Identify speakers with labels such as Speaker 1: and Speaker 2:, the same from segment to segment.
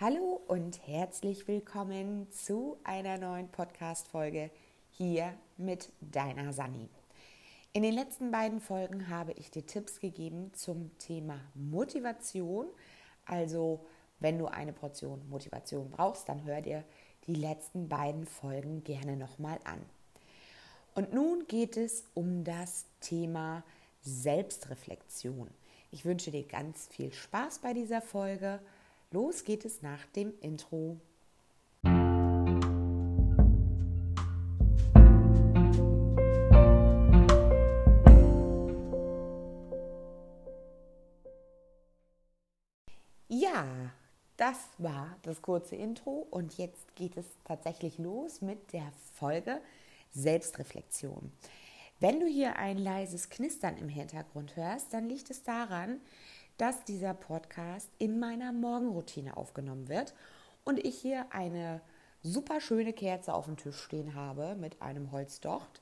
Speaker 1: Hallo und herzlich willkommen zu einer neuen Podcast-Folge hier mit deiner Sani. In den letzten beiden Folgen habe ich dir Tipps gegeben zum Thema Motivation. Also, wenn du eine Portion Motivation brauchst, dann hör dir die letzten beiden Folgen gerne nochmal an. Und nun geht es um das Thema Selbstreflexion. Ich wünsche dir ganz viel Spaß bei dieser Folge. Los geht es nach dem Intro. Ja, das war das kurze Intro und jetzt geht es tatsächlich los mit der Folge Selbstreflexion. Wenn du hier ein leises Knistern im Hintergrund hörst, dann liegt es daran, dass dieser Podcast in meiner Morgenroutine aufgenommen wird und ich hier eine super schöne Kerze auf dem Tisch stehen habe mit einem Holzdocht,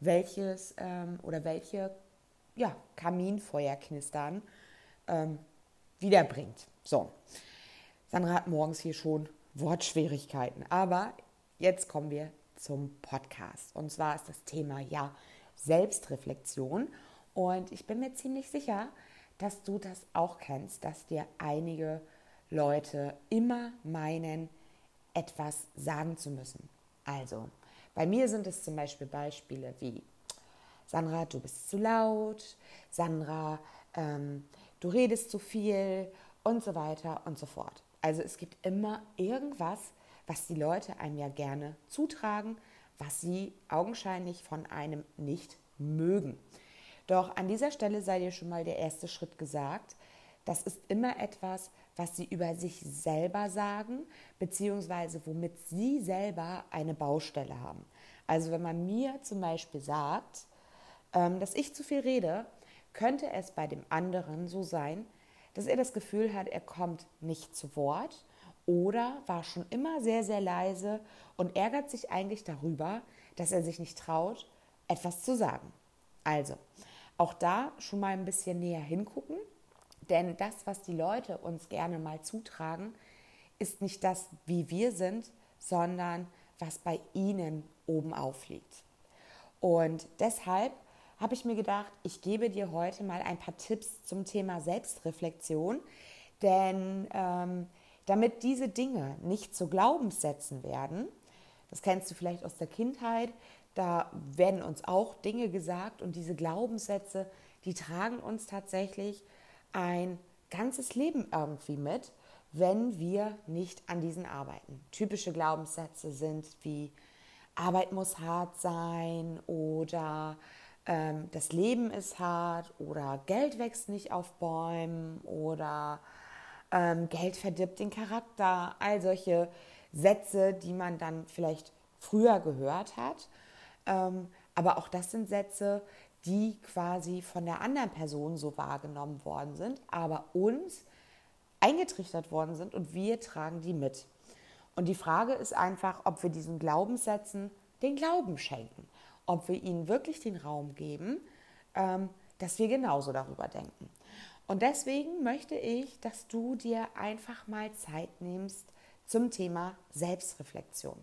Speaker 1: welches ähm, oder welche ja, Kaminfeuerknistern ähm, wiederbringt. So, Sandra hat morgens hier schon Wortschwierigkeiten, aber jetzt kommen wir zum Podcast. Und zwar ist das Thema ja Selbstreflexion. Und ich bin mir ziemlich sicher, dass du das auch kennst, dass dir einige Leute immer meinen, etwas sagen zu müssen. Also, bei mir sind es zum Beispiel Beispiele wie Sandra, du bist zu laut, Sandra, ähm, du redest zu viel und so weiter und so fort. Also es gibt immer irgendwas, was die Leute einem ja gerne zutragen, was sie augenscheinlich von einem nicht mögen. Doch an dieser Stelle sei dir schon mal der erste Schritt gesagt. Das ist immer etwas, was sie über sich selber sagen, beziehungsweise womit sie selber eine Baustelle haben. Also wenn man mir zum Beispiel sagt, ähm, dass ich zu viel rede, könnte es bei dem anderen so sein, dass er das Gefühl hat, er kommt nicht zu Wort oder war schon immer sehr, sehr leise und ärgert sich eigentlich darüber, dass er sich nicht traut, etwas zu sagen. Also, auch da schon mal ein bisschen näher hingucken, denn das, was die Leute uns gerne mal zutragen, ist nicht das, wie wir sind, sondern was bei ihnen oben aufliegt. Und deshalb habe ich mir gedacht, ich gebe dir heute mal ein paar Tipps zum Thema Selbstreflexion, denn ähm, damit diese Dinge nicht zu Glaubenssätzen werden, das kennst du vielleicht aus der Kindheit, da werden uns auch Dinge gesagt und diese Glaubenssätze, die tragen uns tatsächlich ein ganzes Leben irgendwie mit, wenn wir nicht an diesen arbeiten. Typische Glaubenssätze sind wie Arbeit muss hart sein oder ähm, das Leben ist hart oder Geld wächst nicht auf Bäumen oder ähm, Geld verdirbt den Charakter. All solche Sätze, die man dann vielleicht früher gehört hat aber auch das sind Sätze, die quasi von der anderen Person so wahrgenommen worden sind, aber uns eingetrichtert worden sind und wir tragen die mit. Und die Frage ist einfach, ob wir diesen Glaubenssätzen den Glauben schenken, ob wir ihnen wirklich den Raum geben, ähm, dass wir genauso darüber denken. Und deswegen möchte ich, dass du dir einfach mal Zeit nimmst zum Thema Selbstreflexion.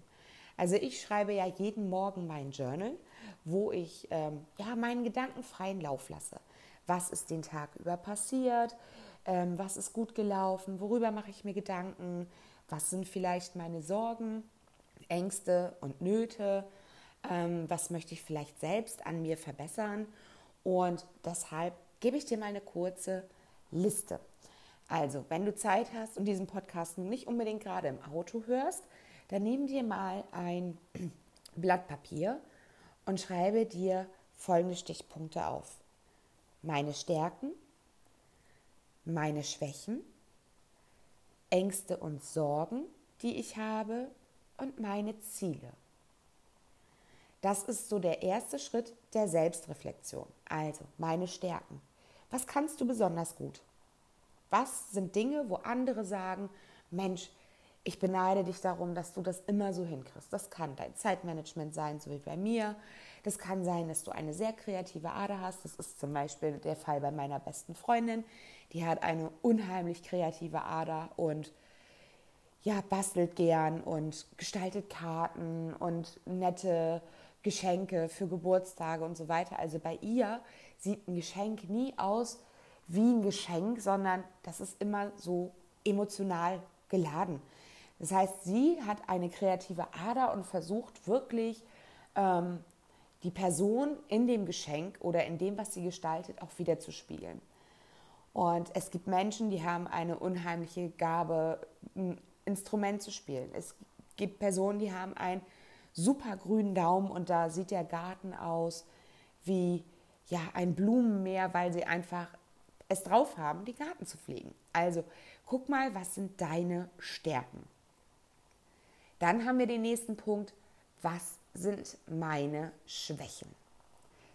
Speaker 1: Also ich schreibe ja jeden Morgen mein Journal, wo ich ähm, ja, meinen Gedanken freien Lauf lasse. Was ist den Tag über passiert? Ähm, was ist gut gelaufen? Worüber mache ich mir Gedanken? Was sind vielleicht meine Sorgen, Ängste und Nöte? Ähm, was möchte ich vielleicht selbst an mir verbessern? Und deshalb gebe ich dir mal eine kurze Liste. Also, wenn du Zeit hast und diesen Podcast nicht unbedingt gerade im Auto hörst, dann nimm dir mal ein Blatt Papier und schreibe dir folgende Stichpunkte auf. Meine Stärken, meine Schwächen, Ängste und Sorgen, die ich habe und meine Ziele. Das ist so der erste Schritt der Selbstreflexion. Also meine Stärken. Was kannst du besonders gut? Was sind Dinge, wo andere sagen, Mensch, ich beneide dich darum, dass du das immer so hinkriegst. Das kann dein Zeitmanagement sein, so wie bei mir. Das kann sein, dass du eine sehr kreative Ader hast. Das ist zum Beispiel der Fall bei meiner besten Freundin. Die hat eine unheimlich kreative Ader und ja, bastelt gern und gestaltet Karten und nette Geschenke für Geburtstage und so weiter. Also bei ihr sieht ein Geschenk nie aus wie ein Geschenk, sondern das ist immer so emotional geladen. Das heißt, sie hat eine kreative Ader und versucht wirklich ähm, die Person in dem Geschenk oder in dem, was sie gestaltet, auch wieder. Und es gibt Menschen, die haben eine unheimliche Gabe, ein Instrument zu spielen. Es gibt Personen, die haben einen super grünen Daumen und da sieht der Garten aus wie ja, ein Blumenmeer, weil sie einfach es drauf haben, die Garten zu pflegen. Also guck mal, was sind deine Stärken? Dann haben wir den nächsten Punkt, was sind meine Schwächen?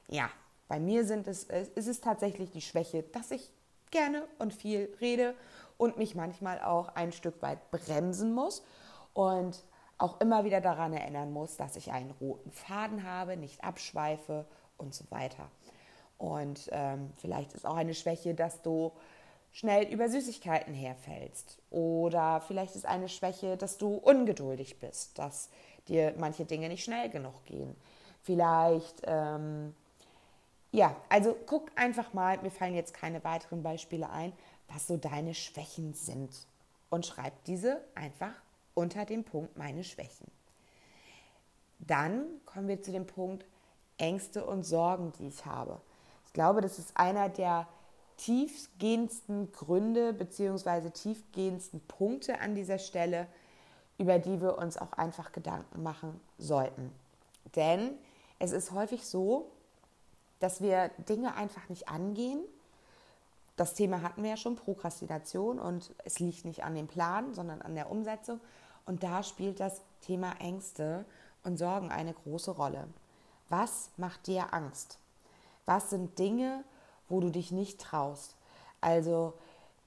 Speaker 1: Ja, bei mir sind es, ist es tatsächlich die Schwäche, dass ich gerne und viel rede und mich manchmal auch ein Stück weit bremsen muss und auch immer wieder daran erinnern muss, dass ich einen roten Faden habe, nicht abschweife und so weiter. Und ähm, vielleicht ist auch eine Schwäche, dass du schnell über Süßigkeiten herfällst. Oder vielleicht ist eine Schwäche, dass du ungeduldig bist, dass dir manche Dinge nicht schnell genug gehen. Vielleicht ähm, ja, also guck einfach mal, mir fallen jetzt keine weiteren Beispiele ein, was so deine Schwächen sind. Und schreib diese einfach unter dem Punkt meine Schwächen. Dann kommen wir zu dem Punkt Ängste und Sorgen, die ich habe. Ich glaube, das ist einer der tiefgehendsten Gründe bzw. tiefgehendsten Punkte an dieser Stelle, über die wir uns auch einfach Gedanken machen sollten. Denn es ist häufig so, dass wir Dinge einfach nicht angehen. Das Thema hatten wir ja schon, Prokrastination und es liegt nicht an dem Plan, sondern an der Umsetzung. Und da spielt das Thema Ängste und Sorgen eine große Rolle. Was macht dir Angst? Was sind Dinge, wo du dich nicht traust? Also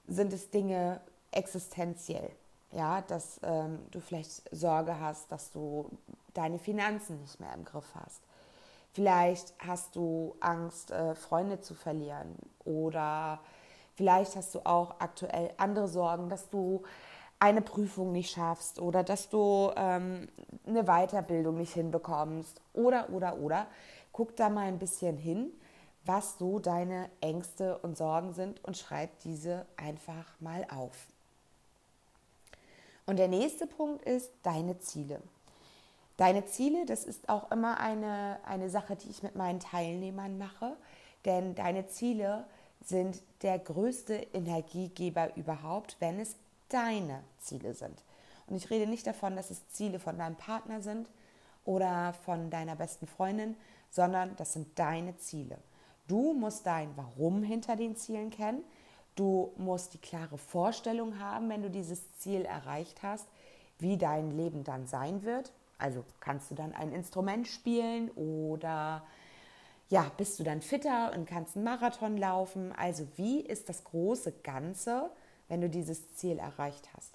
Speaker 1: sind es Dinge existenziell, ja, dass ähm, du vielleicht Sorge hast, dass du deine Finanzen nicht mehr im Griff hast Vielleicht hast du Angst, äh, Freunde zu verlieren oder vielleicht hast du auch aktuell andere Sorgen, dass du eine Prüfung nicht schaffst oder dass du ähm, eine Weiterbildung nicht hinbekommst oder, oder, oder. Guck da mal ein bisschen hin, was so deine Ängste und Sorgen sind und schreib diese einfach mal auf. Und der nächste Punkt ist deine Ziele. Deine Ziele, das ist auch immer eine, eine Sache, die ich mit meinen Teilnehmern mache, denn deine Ziele sind der größte Energiegeber überhaupt, wenn es deine Ziele sind. Und ich rede nicht davon, dass es Ziele von deinem Partner sind oder von deiner besten Freundin, sondern das sind deine Ziele. Du musst dein Warum hinter den Zielen kennen. Du musst die klare Vorstellung haben, wenn du dieses Ziel erreicht hast, wie dein Leben dann sein wird. Also kannst du dann ein Instrument spielen oder ja, bist du dann fitter und kannst einen Marathon laufen? Also wie ist das große Ganze, wenn du dieses Ziel erreicht hast?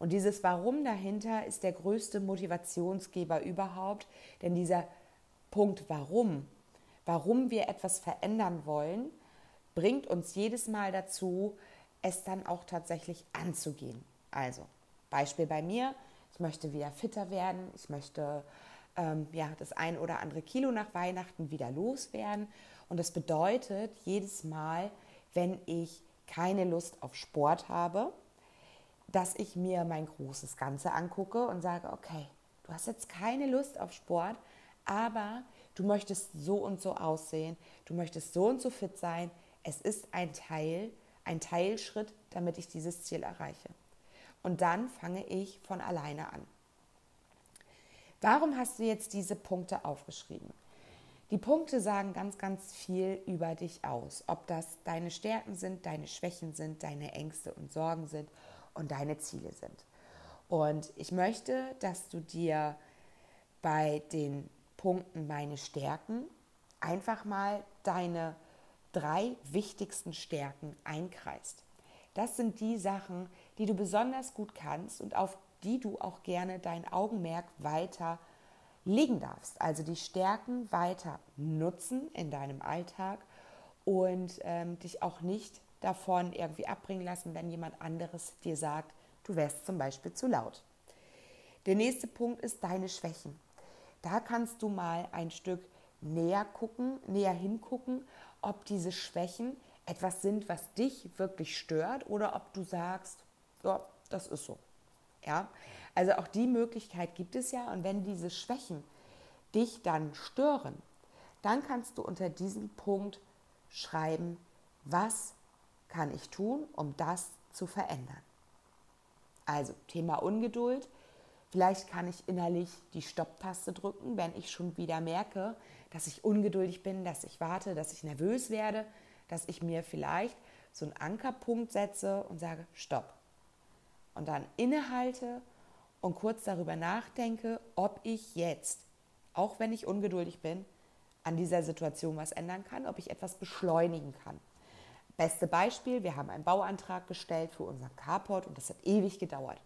Speaker 1: Und dieses Warum dahinter ist der größte Motivationsgeber überhaupt, denn dieser Punkt Warum, warum wir etwas verändern wollen, bringt uns jedes Mal dazu, es dann auch tatsächlich anzugehen. Also Beispiel bei mir, ich möchte wieder fitter werden, ich möchte ähm, ja, das ein oder andere Kilo nach Weihnachten wieder loswerden. Und das bedeutet jedes Mal, wenn ich keine Lust auf Sport habe, dass ich mir mein großes Ganze angucke und sage, okay, du hast jetzt keine Lust auf Sport, aber du möchtest so und so aussehen, du möchtest so und so fit sein. Es ist ein Teil, ein Teilschritt, damit ich dieses Ziel erreiche. Und dann fange ich von alleine an. Warum hast du jetzt diese Punkte aufgeschrieben? Die Punkte sagen ganz, ganz viel über dich aus. Ob das deine Stärken sind, deine Schwächen sind, deine Ängste und Sorgen sind und deine Ziele sind. Und ich möchte, dass du dir bei den Punkten meine Stärken einfach mal deine drei wichtigsten Stärken einkreist. Das sind die Sachen, die du besonders gut kannst und auf die du auch gerne dein Augenmerk weiter legen darfst. Also die Stärken weiter nutzen in deinem Alltag und ähm, dich auch nicht davon irgendwie abbringen lassen, wenn jemand anderes dir sagt, du wärst zum Beispiel zu laut. Der nächste Punkt ist deine Schwächen. Da kannst du mal ein Stück näher gucken, näher hingucken, ob diese Schwächen etwas sind, was dich wirklich stört oder ob du sagst, ja, das ist so. Ja? Also auch die Möglichkeit gibt es ja und wenn diese Schwächen dich dann stören, dann kannst du unter diesem Punkt schreiben, was kann ich tun, um das zu verändern. Also Thema Ungeduld. Vielleicht kann ich innerlich die Stopptaste drücken, wenn ich schon wieder merke, dass ich ungeduldig bin, dass ich warte, dass ich nervös werde, dass ich mir vielleicht so einen Ankerpunkt setze und sage, stopp. Und dann innehalte und kurz darüber nachdenke, ob ich jetzt, auch wenn ich ungeduldig bin, an dieser Situation was ändern kann, ob ich etwas beschleunigen kann. Beste Beispiel, wir haben einen Bauantrag gestellt für unseren Carport und das hat ewig gedauert.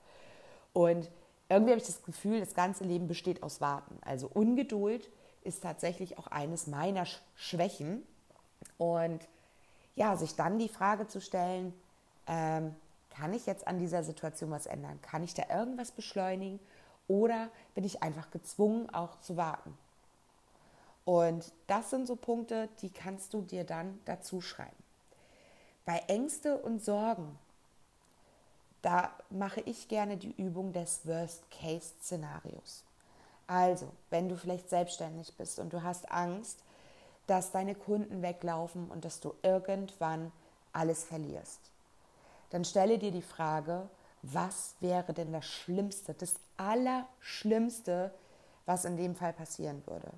Speaker 1: Und irgendwie habe ich das Gefühl, das ganze Leben besteht aus Warten. Also Ungeduld ist tatsächlich auch eines meiner Schwächen. Und ja, sich dann die Frage zu stellen, ähm, kann ich jetzt an dieser Situation was ändern? Kann ich da irgendwas beschleunigen? Oder bin ich einfach gezwungen, auch zu warten? Und das sind so Punkte, die kannst du dir dann dazu schreiben. Bei Ängste und Sorgen, da mache ich gerne die Übung des Worst-Case-Szenarios. Also, wenn du vielleicht selbstständig bist und du hast Angst, dass deine Kunden weglaufen und dass du irgendwann alles verlierst, dann stelle dir die Frage, was wäre denn das Schlimmste, das Allerschlimmste, was in dem Fall passieren würde?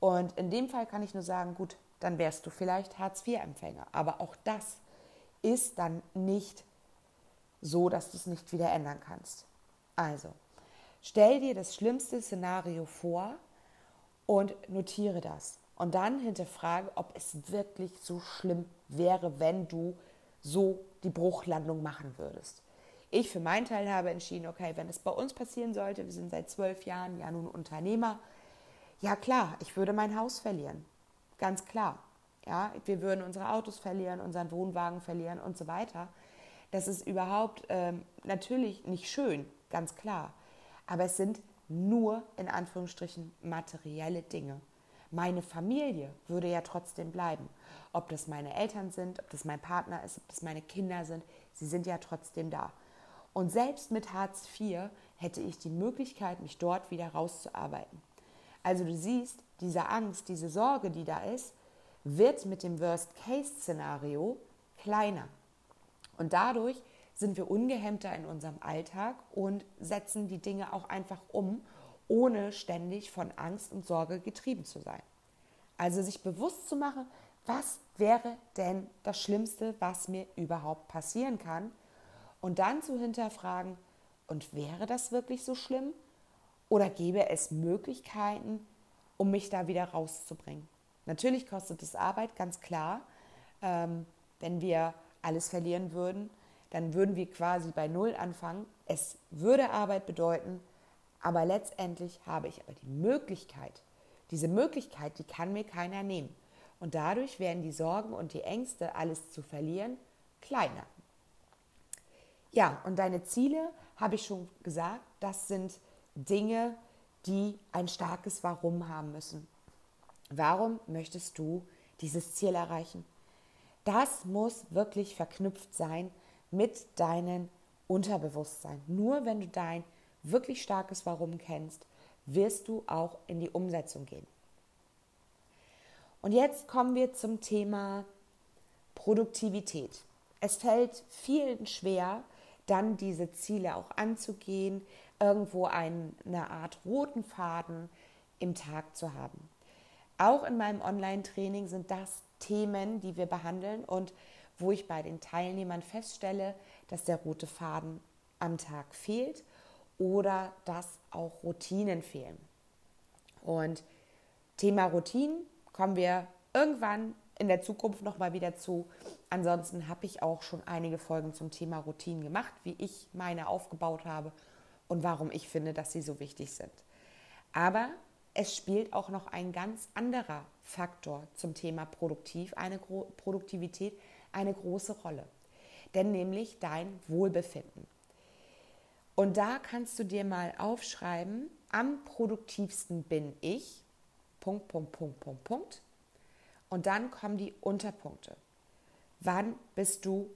Speaker 1: Und in dem Fall kann ich nur sagen, gut, dann wärst du vielleicht Hartz-IV-Empfänger. Aber auch das ist dann nicht so, dass du es nicht wieder ändern kannst. Also, stell dir das schlimmste Szenario vor und notiere das. Und dann hinterfrage, ob es wirklich so schlimm wäre, wenn du so die Bruchlandung machen würdest. Ich für meinen Teil habe entschieden, okay, wenn es bei uns passieren sollte, wir sind seit zwölf Jahren ja nun Unternehmer, ja klar, ich würde mein Haus verlieren. Ganz klar. Ja, wir würden unsere Autos verlieren, unseren Wohnwagen verlieren und so weiter. Das ist überhaupt ähm, natürlich nicht schön, ganz klar. Aber es sind nur in Anführungsstrichen materielle Dinge. Meine Familie würde ja trotzdem bleiben. Ob das meine Eltern sind, ob das mein Partner ist, ob das meine Kinder sind, sie sind ja trotzdem da. Und selbst mit Hartz IV hätte ich die Möglichkeit, mich dort wieder rauszuarbeiten. Also du siehst, diese Angst, diese Sorge, die da ist, wird mit dem Worst-Case-Szenario kleiner. Und dadurch sind wir ungehemmter in unserem Alltag und setzen die Dinge auch einfach um, ohne ständig von Angst und Sorge getrieben zu sein. Also sich bewusst zu machen, was wäre denn das Schlimmste, was mir überhaupt passieren kann? Und dann zu hinterfragen, und wäre das wirklich so schlimm? Oder gäbe es Möglichkeiten, um mich da wieder rauszubringen? Natürlich kostet es Arbeit, ganz klar. Ähm, wenn wir alles verlieren würden, dann würden wir quasi bei Null anfangen. Es würde Arbeit bedeuten, aber letztendlich habe ich aber die Möglichkeit. Diese Möglichkeit, die kann mir keiner nehmen. Und dadurch werden die Sorgen und die Ängste, alles zu verlieren, kleiner. Ja, und deine Ziele, habe ich schon gesagt, das sind Dinge, die ein starkes Warum haben müssen. Warum möchtest du dieses Ziel erreichen? Das muss wirklich verknüpft sein mit deinem Unterbewusstsein. Nur wenn du dein wirklich starkes Warum kennst, wirst du auch in die Umsetzung gehen. Und jetzt kommen wir zum Thema Produktivität. Es fällt vielen schwer, dann diese Ziele auch anzugehen, irgendwo eine Art roten Faden im Tag zu haben. Auch in meinem Online-Training sind das Themen, die wir behandeln und wo ich bei den Teilnehmern feststelle, dass der rote Faden am Tag fehlt oder dass auch Routinen fehlen. Und Thema Routinen kommen wir irgendwann in der Zukunft nochmal wieder zu. Ansonsten habe ich auch schon einige Folgen zum Thema Routinen gemacht, wie ich meine aufgebaut habe und warum ich finde, dass sie so wichtig sind. Aber es spielt auch noch ein ganz anderer Faktor zum Thema Produktiv, eine Gro Produktivität eine große Rolle. Denn nämlich dein Wohlbefinden. Und da kannst du dir mal aufschreiben, am produktivsten bin ich, Punkt, Punkt, Punkt, Punkt, Punkt. Und dann kommen die Unterpunkte. Wann bist du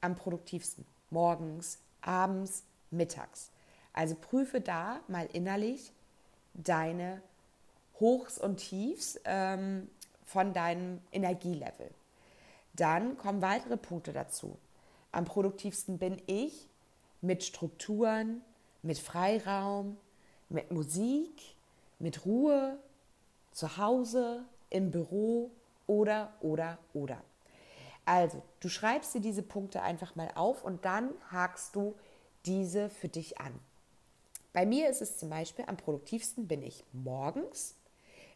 Speaker 1: am produktivsten? Morgens, abends, mittags. Also prüfe da mal innerlich deine Hochs und Tiefs ähm, von deinem Energielevel. Dann kommen weitere Punkte dazu. Am produktivsten bin ich mit Strukturen, mit Freiraum, mit Musik, mit Ruhe, zu Hause, im Büro oder, oder, oder. Also, du schreibst dir diese Punkte einfach mal auf und dann hakst du diese für dich an. Bei mir ist es zum Beispiel am produktivsten bin ich morgens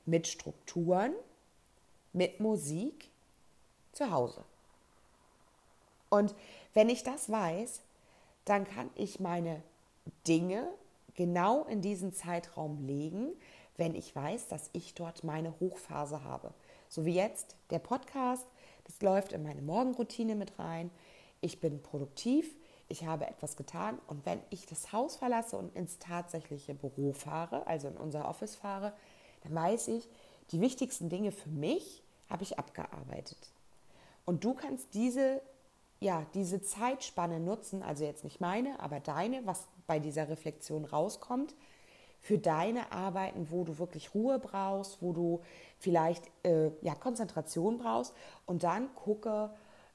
Speaker 1: mit Strukturen, mit Musik zu Hause. Und wenn ich das weiß, dann kann ich meine Dinge genau in diesen Zeitraum legen, wenn ich weiß, dass ich dort meine Hochphase habe. So wie jetzt der Podcast, das läuft in meine Morgenroutine mit rein. Ich bin produktiv, ich habe etwas getan und wenn ich das Haus verlasse und ins tatsächliche Büro fahre, also in unser Office fahre, dann weiß ich, die wichtigsten Dinge für mich habe ich abgearbeitet. Und du kannst diese, ja, diese Zeitspanne nutzen, also jetzt nicht meine, aber deine, was bei dieser Reflexion rauskommt, für deine Arbeiten, wo du wirklich Ruhe brauchst, wo du vielleicht äh, ja, Konzentration brauchst und dann gucke,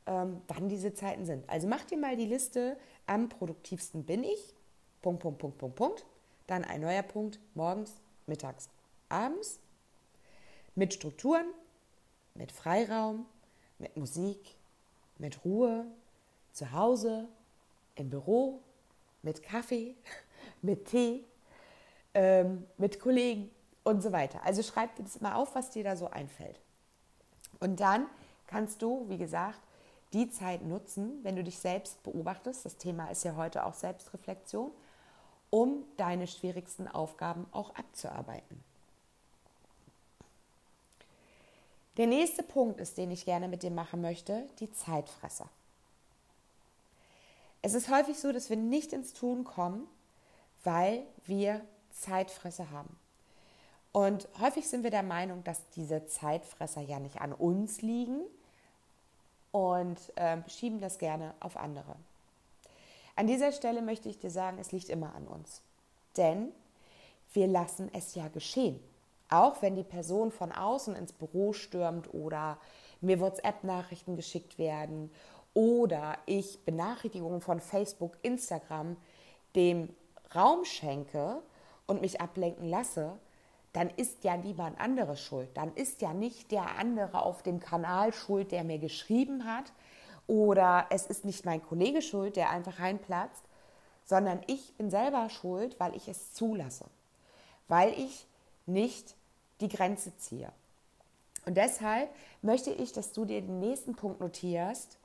Speaker 1: ähm, wann diese Zeiten sind. Also mach dir mal die Liste, am produktivsten bin ich, Punkt, Punkt, Punkt, Punkt, Punkt. Dann ein neuer Punkt, morgens, mittags, abends, mit Strukturen, mit Freiraum, mit Musik, mit Ruhe, zu Hause, im Büro, mit Kaffee, mit Tee, ähm, mit Kollegen und so weiter. Also schreib dir das mal auf, was dir da so einfällt. Und dann kannst du, wie gesagt, die Zeit nutzen, wenn du dich selbst beobachtest, das Thema ist ja heute auch Selbstreflexion, um deine schwierigsten Aufgaben auch abzuarbeiten. Der nächste Punkt ist, den ich gerne mit dir machen möchte, die Zeitfresser. Es ist häufig so, dass wir nicht ins Tun kommen, weil wir Zeitfresser haben. Und häufig sind wir der Meinung, dass diese Zeitfresser ja nicht an uns liegen, und äh, schieben das gerne auf andere. An dieser Stelle möchte ich dir sagen, es liegt immer an uns. Denn wir lassen es ja geschehen. Auch wenn die Person von außen ins Büro stürmt oder mir WhatsApp-Nachrichten geschickt werden oder ich Benachrichtigungen von Facebook, Instagram dem Raum schenke und mich ablenken lasse, dann ist ja niemand anderes schuld. Dann ist ja nicht der andere auf dem Kanal schuld, der mir geschrieben hat. Oder es ist nicht mein Kollege schuld, der einfach reinplatzt, sondern ich bin selber schuld, weil ich es zulasse. Weil ich nicht die Grenze ziehe. Und deshalb möchte ich, dass du dir den nächsten Punkt notierst.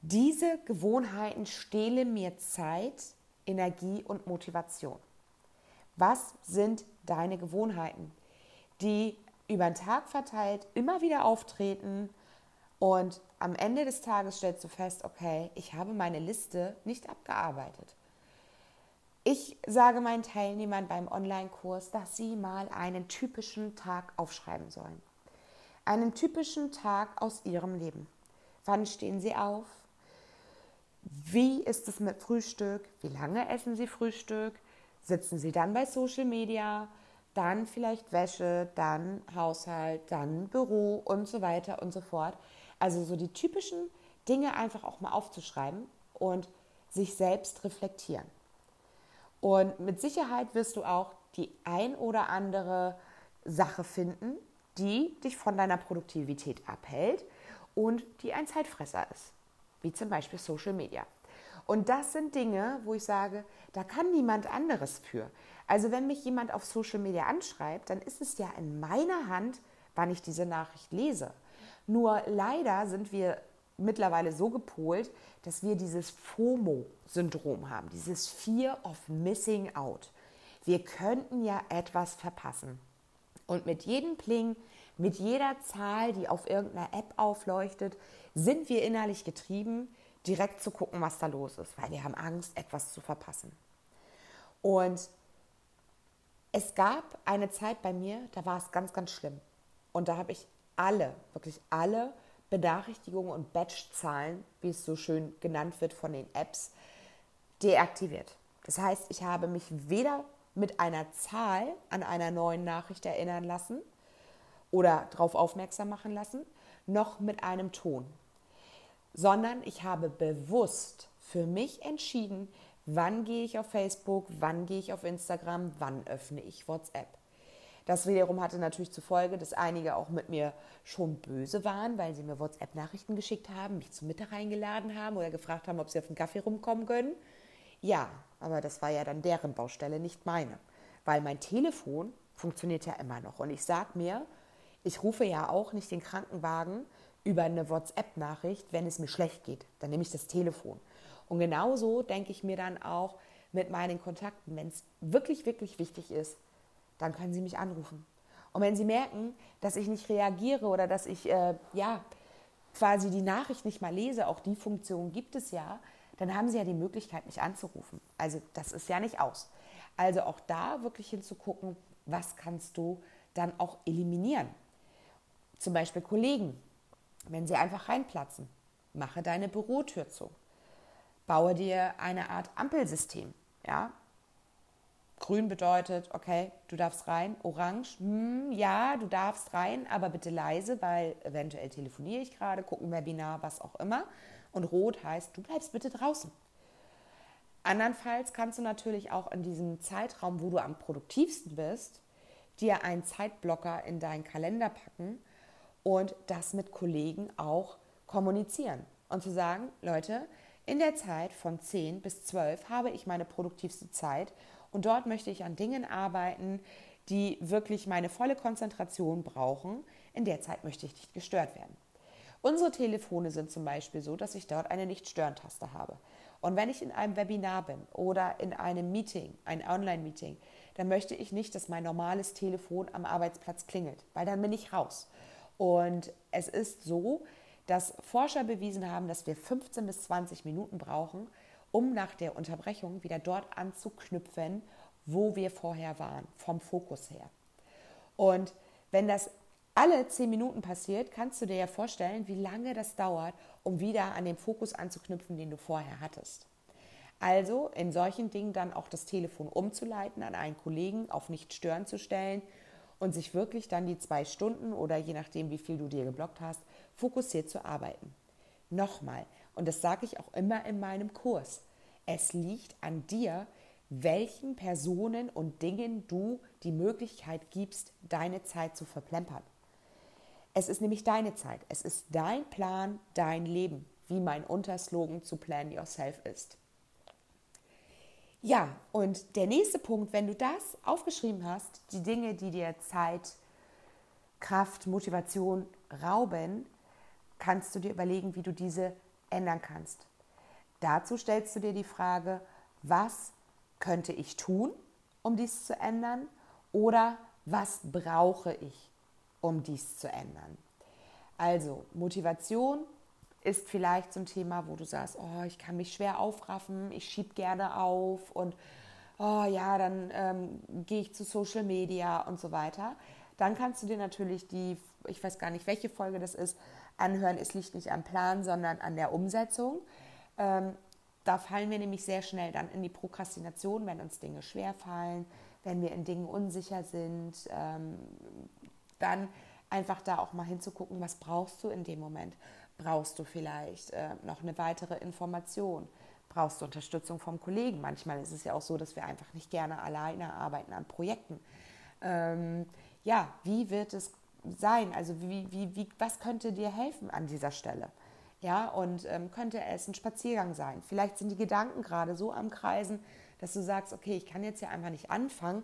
Speaker 1: Diese Gewohnheiten stehlen mir Zeit, Energie und Motivation. Was sind deine Gewohnheiten, die über den Tag verteilt immer wieder auftreten und am Ende des Tages stellst du fest, okay, ich habe meine Liste nicht abgearbeitet. Ich sage meinen Teilnehmern beim Online-Kurs, dass sie mal einen typischen Tag aufschreiben sollen. Einen typischen Tag aus ihrem Leben. Wann stehen sie auf? Wie ist es mit Frühstück? Wie lange essen sie Frühstück? sitzen sie dann bei Social Media, dann vielleicht Wäsche, dann Haushalt, dann Büro und so weiter und so fort. Also so die typischen Dinge einfach auch mal aufzuschreiben und sich selbst reflektieren. Und mit Sicherheit wirst du auch die ein oder andere Sache finden, die dich von deiner Produktivität abhält und die ein Zeitfresser ist, wie zum Beispiel Social Media. Und das sind Dinge, wo ich sage, da kann niemand anderes für. Also wenn mich jemand auf Social Media anschreibt, dann ist es ja in meiner Hand, wann ich diese Nachricht lese. Nur leider sind wir mittlerweile so gepolt, dass wir dieses FOMO-Syndrom haben, dieses Fear of Missing Out. Wir könnten ja etwas verpassen. Und mit jedem Pling, mit jeder Zahl, die auf irgendeiner App aufleuchtet, sind wir innerlich getrieben, direkt zu gucken, was da los ist, weil wir haben Angst, etwas zu verpassen. Und es gab eine Zeit bei mir, da war es ganz, ganz schlimm. Und da habe ich alle, wirklich alle Benachrichtigungen und Batch-Zahlen, wie es so schön genannt wird von den Apps, deaktiviert. Das heißt, ich habe mich weder mit einer Zahl an einer neuen Nachricht erinnern lassen oder darauf aufmerksam machen lassen, noch mit einem Ton, sondern ich habe bewusst für mich entschieden, wann gehe ich auf Facebook, wann gehe ich auf Instagram, wann öffne ich WhatsApp. Das wiederum hatte natürlich zur Folge, dass einige auch mit mir schon böse waren, weil sie mir WhatsApp-Nachrichten geschickt haben, mich zum Mittag eingeladen haben oder gefragt haben, ob sie auf den Kaffee rumkommen können. Ja, aber das war ja dann deren Baustelle, nicht meine. Weil mein Telefon funktioniert ja immer noch. Und ich sage mir, ich rufe ja auch nicht den Krankenwagen über eine WhatsApp-Nachricht, wenn es mir schlecht geht. Dann nehme ich das Telefon. Und genauso denke ich mir dann auch mit meinen Kontakten, wenn es wirklich, wirklich wichtig ist, dann können Sie mich anrufen. Und wenn Sie merken, dass ich nicht reagiere oder dass ich äh, ja quasi die Nachricht nicht mal lese, auch die Funktion gibt es ja, dann haben Sie ja die Möglichkeit, mich anzurufen. Also das ist ja nicht aus. Also auch da wirklich hinzugucken, was kannst du dann auch eliminieren. Zum Beispiel Kollegen, wenn sie einfach reinplatzen, mache deine Bürotür zu. Baue dir eine Art Ampelsystem. Ja? Grün bedeutet, okay, du darfst rein. Orange, hm, ja, du darfst rein, aber bitte leise, weil eventuell telefoniere ich gerade, gucke ein Webinar, was auch immer. Und rot heißt, du bleibst bitte draußen. Andernfalls kannst du natürlich auch in diesem Zeitraum, wo du am produktivsten bist, dir einen Zeitblocker in deinen Kalender packen und das mit Kollegen auch kommunizieren. Und zu sagen, Leute, in der Zeit von 10 bis 12 habe ich meine produktivste Zeit und dort möchte ich an Dingen arbeiten, die wirklich meine volle Konzentration brauchen. In der Zeit möchte ich nicht gestört werden. Unsere Telefone sind zum Beispiel so, dass ich dort eine Nicht-Stören-Taste habe. Und wenn ich in einem Webinar bin oder in einem Meeting, ein Online-Meeting, dann möchte ich nicht, dass mein normales Telefon am Arbeitsplatz klingelt, weil dann bin ich raus. Und es ist so, dass Forscher bewiesen haben, dass wir 15 bis 20 Minuten brauchen, um nach der Unterbrechung wieder dort anzuknüpfen, wo wir vorher waren, vom Fokus her. Und wenn das alle zehn Minuten passiert, kannst du dir ja vorstellen, wie lange das dauert, um wieder an den Fokus anzuknüpfen, den du vorher hattest. Also in solchen Dingen dann auch das Telefon umzuleiten, an einen Kollegen auf nicht stören zu stellen und sich wirklich dann die zwei Stunden oder je nachdem, wie viel du dir geblockt hast, fokussiert zu arbeiten. Nochmal, und das sage ich auch immer in meinem Kurs, es liegt an dir, welchen Personen und Dingen du die Möglichkeit gibst, deine Zeit zu verplempern. Es ist nämlich deine Zeit. Es ist dein Plan, dein Leben, wie mein Unterslogan zu Plan Yourself ist. Ja, und der nächste Punkt, wenn du das aufgeschrieben hast, die Dinge, die dir Zeit, Kraft, Motivation rauben, kannst du dir überlegen, wie du diese ändern kannst. Dazu stellst du dir die Frage, was könnte ich tun, um dies zu ändern? Oder was brauche ich, um dies zu ändern. Also Motivation ist vielleicht ein Thema, wo du sagst, oh, ich kann mich schwer aufraffen, ich schieb gerne auf und oh ja, dann ähm, gehe ich zu Social Media und so weiter. Dann kannst du dir natürlich die, ich weiß gar nicht, welche Folge das ist, anhören. Es liegt nicht am Plan, sondern an der Umsetzung. Ähm, da fallen wir nämlich sehr schnell dann in die Prokrastination, wenn uns Dinge schwer fallen, wenn wir in Dingen unsicher sind, ähm, dann einfach da auch mal hinzugucken, was brauchst du in dem Moment? Brauchst du vielleicht äh, noch eine weitere Information? Brauchst du Unterstützung vom Kollegen? Manchmal ist es ja auch so, dass wir einfach nicht gerne alleine arbeiten an Projekten. Ähm, ja, wie wird es sein? Also wie, wie, wie, was könnte dir helfen an dieser Stelle? Ja, und ähm, könnte es ein Spaziergang sein? Vielleicht sind die Gedanken gerade so am Kreisen, dass du sagst, okay, ich kann jetzt ja einfach nicht anfangen,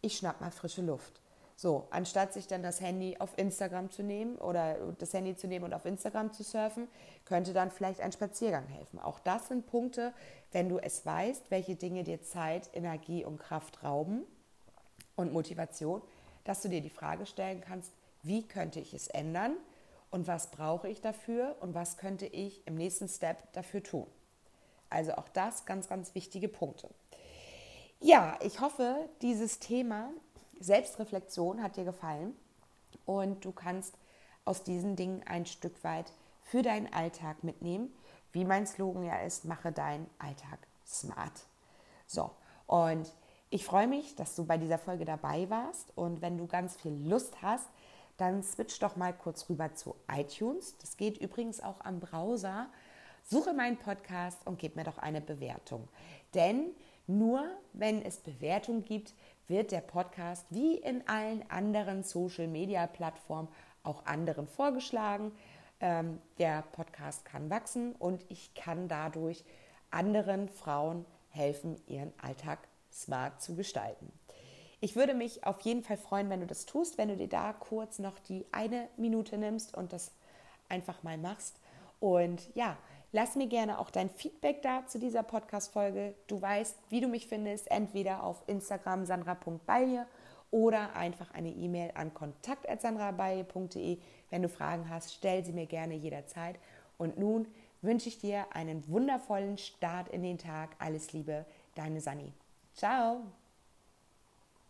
Speaker 1: ich schnapp mal frische Luft. So, anstatt sich dann das Handy auf Instagram zu nehmen oder das Handy zu nehmen und auf Instagram zu surfen, könnte dann vielleicht ein Spaziergang helfen. Auch das sind Punkte, wenn du es weißt, welche Dinge dir Zeit, Energie und Kraft rauben und Motivation, dass du dir die Frage stellen kannst, wie könnte ich es ändern, und was brauche ich dafür und was könnte ich im nächsten Step dafür tun. Also auch das ganz, ganz wichtige Punkte. Ja, ich hoffe, dieses Thema Selbstreflexion hat dir gefallen und du kannst aus diesen Dingen ein Stück weit für deinen Alltag mitnehmen. Wie mein Slogan ja ist, mache deinen Alltag smart. So, und ich freue mich, dass du bei dieser Folge dabei warst und wenn du ganz viel Lust hast, dann switch doch mal kurz rüber zu iTunes. Das geht übrigens auch am Browser. Suche meinen Podcast und gib mir doch eine Bewertung. Denn nur wenn es Bewertung gibt, wird der Podcast wie in allen anderen Social-Media-Plattformen auch anderen vorgeschlagen. Ähm, der Podcast kann wachsen und ich kann dadurch anderen Frauen helfen, ihren Alltag smart zu gestalten. Ich würde mich auf jeden Fall freuen, wenn du das tust, wenn du dir da kurz noch die eine Minute nimmst und das einfach mal machst. Und ja, lass mir gerne auch dein Feedback da zu dieser Podcast-Folge. Du weißt, wie du mich findest, entweder auf Instagram sandra.balje oder einfach eine E-Mail an kontakt.sandrabaye.de. Wenn du Fragen hast, stell sie mir gerne jederzeit. Und nun wünsche ich dir einen wundervollen Start in den Tag. Alles Liebe, deine Sani. Ciao!